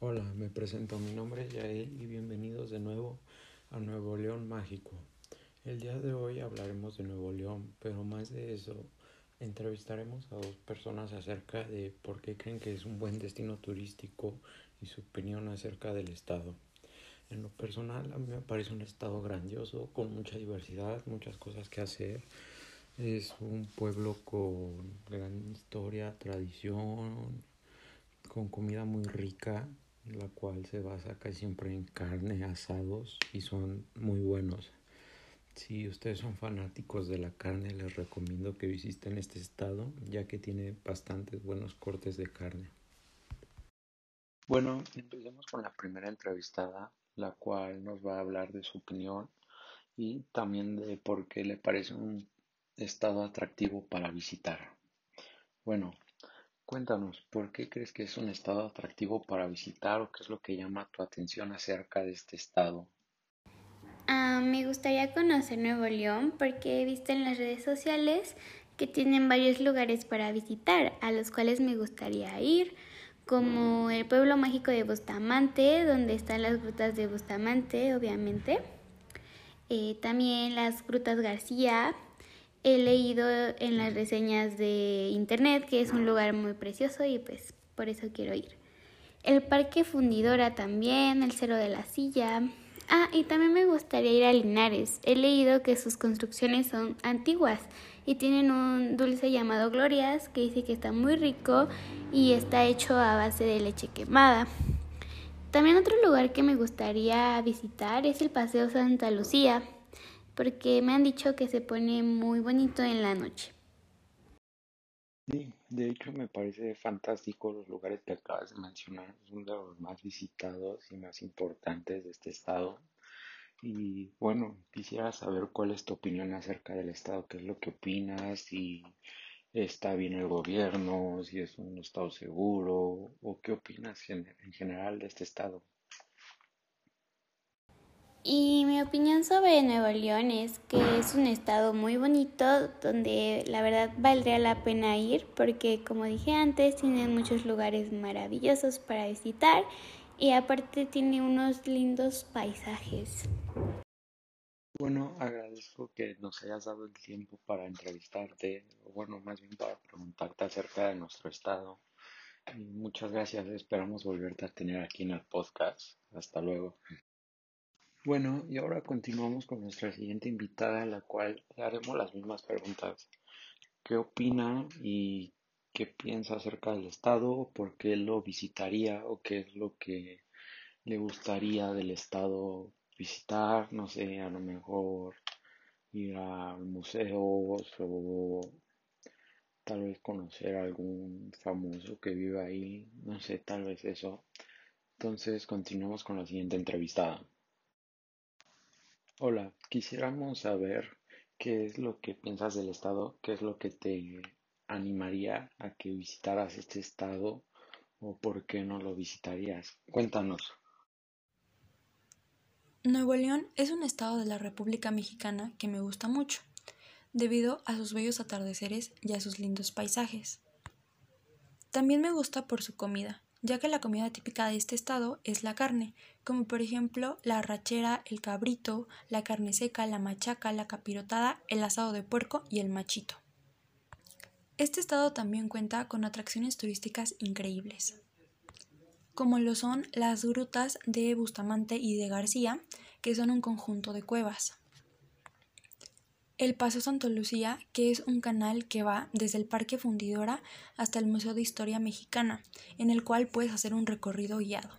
Hola, me presento, mi nombre es Yael y bienvenidos de nuevo a Nuevo León Mágico. El día de hoy hablaremos de Nuevo León, pero más de eso, entrevistaremos a dos personas acerca de por qué creen que es un buen destino turístico y su opinión acerca del estado. En lo personal, a mí me parece un estado grandioso, con mucha diversidad, muchas cosas que hacer. Es un pueblo con gran historia, tradición, con comida muy rica, la cual se basa casi siempre en carne, asados y son muy buenos. Si ustedes son fanáticos de la carne, les recomiendo que visiten este estado, ya que tiene bastantes buenos cortes de carne. Bueno, empecemos con la primera entrevistada, la cual nos va a hablar de su opinión y también de por qué le parece un estado atractivo para visitar. Bueno, Cuéntanos, ¿por qué crees que es un estado atractivo para visitar o qué es lo que llama tu atención acerca de este estado? Ah, me gustaría conocer Nuevo León porque he visto en las redes sociales que tienen varios lugares para visitar, a los cuales me gustaría ir, como el pueblo mágico de Bustamante, donde están las grutas de Bustamante, obviamente. Eh, también las grutas García, he leído en las reseñas de internet que es un lugar muy precioso y pues por eso quiero ir. El Parque Fundidora también, el Cerro de la Silla. Ah, y también me gustaría ir a Linares. He leído que sus construcciones son antiguas y tienen un dulce llamado Glorias que dice que está muy rico y está hecho a base de leche quemada. También otro lugar que me gustaría visitar es el Paseo Santa Lucía porque me han dicho que se pone muy bonito en la noche. Sí, de hecho me parece fantástico los lugares que acabas de mencionar, son de los más visitados y más importantes de este estado. Y bueno, quisiera saber cuál es tu opinión acerca del estado, qué es lo que opinas, si está bien el gobierno, si es un estado seguro, o qué opinas en general de este estado. Y mi opinión sobre Nuevo León es que es un estado muy bonito donde la verdad valdría la pena ir porque como dije antes tiene muchos lugares maravillosos para visitar y aparte tiene unos lindos paisajes. Bueno, agradezco que nos hayas dado el tiempo para entrevistarte, o bueno, más bien para preguntarte acerca de nuestro estado. Muchas gracias, esperamos volverte a tener aquí en el podcast. Hasta luego. Bueno, y ahora continuamos con nuestra siguiente invitada, a la cual le haremos las mismas preguntas. ¿Qué opina y qué piensa acerca del Estado? ¿Por qué lo visitaría? ¿O qué es lo que le gustaría del Estado visitar? No sé, a lo mejor ir a museos o tal vez conocer a algún famoso que vive ahí. No sé, tal vez eso. Entonces, continuamos con la siguiente entrevistada. Hola, quisiéramos saber qué es lo que piensas del estado, qué es lo que te animaría a que visitaras este estado o por qué no lo visitarías. Cuéntanos. Nuevo León es un estado de la República Mexicana que me gusta mucho, debido a sus bellos atardeceres y a sus lindos paisajes. También me gusta por su comida, ya que la comida típica de este estado es la carne, como por ejemplo la arrachera, el cabrito, la carne seca, la machaca, la capirotada, el asado de puerco y el machito. Este estado también cuenta con atracciones turísticas increíbles, como lo son las grutas de Bustamante y de García, que son un conjunto de cuevas el Paso Santo Lucía, que es un canal que va desde el Parque Fundidora hasta el Museo de Historia Mexicana, en el cual puedes hacer un recorrido guiado.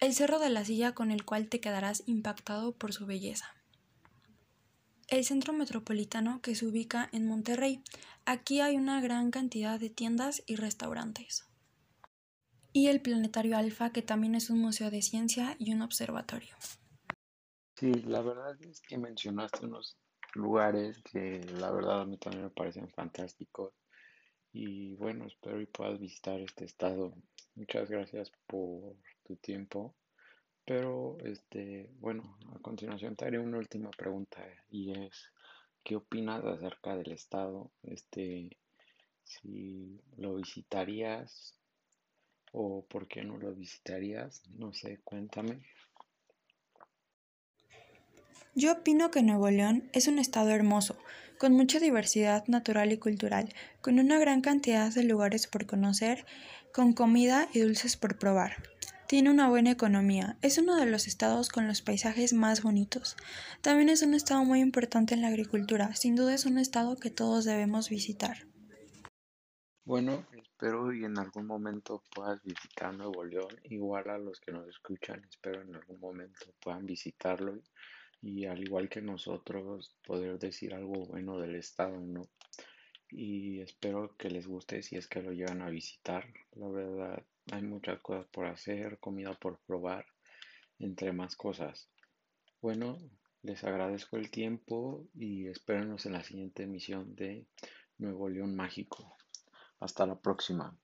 El Cerro de la Silla, con el cual te quedarás impactado por su belleza. El centro metropolitano que se ubica en Monterrey. Aquí hay una gran cantidad de tiendas y restaurantes. Y el Planetario Alfa, que también es un museo de ciencia y un observatorio. Sí, la verdad es que mencionaste unos lugares que la verdad a mí también me parecen fantásticos. Y bueno, espero y puedas visitar este estado. Muchas gracias por tu tiempo. Pero, este, bueno, a continuación te haré una última pregunta y es, ¿qué opinas acerca del estado? Este, si lo visitarías o por qué no lo visitarías? No sé, cuéntame. Yo opino que Nuevo León es un estado hermoso, con mucha diversidad natural y cultural, con una gran cantidad de lugares por conocer, con comida y dulces por probar. Tiene una buena economía, es uno de los estados con los paisajes más bonitos. También es un estado muy importante en la agricultura, sin duda es un estado que todos debemos visitar. Bueno, espero y en algún momento puedas visitar Nuevo León, igual a los que nos escuchan, espero en algún momento puedan visitarlo y al igual que nosotros poder decir algo bueno del estado, ¿no? Y espero que les guste si es que lo llegan a visitar. La verdad, hay muchas cosas por hacer, comida por probar, entre más cosas. Bueno, les agradezco el tiempo y espérenos en la siguiente emisión de Nuevo León Mágico. Hasta la próxima.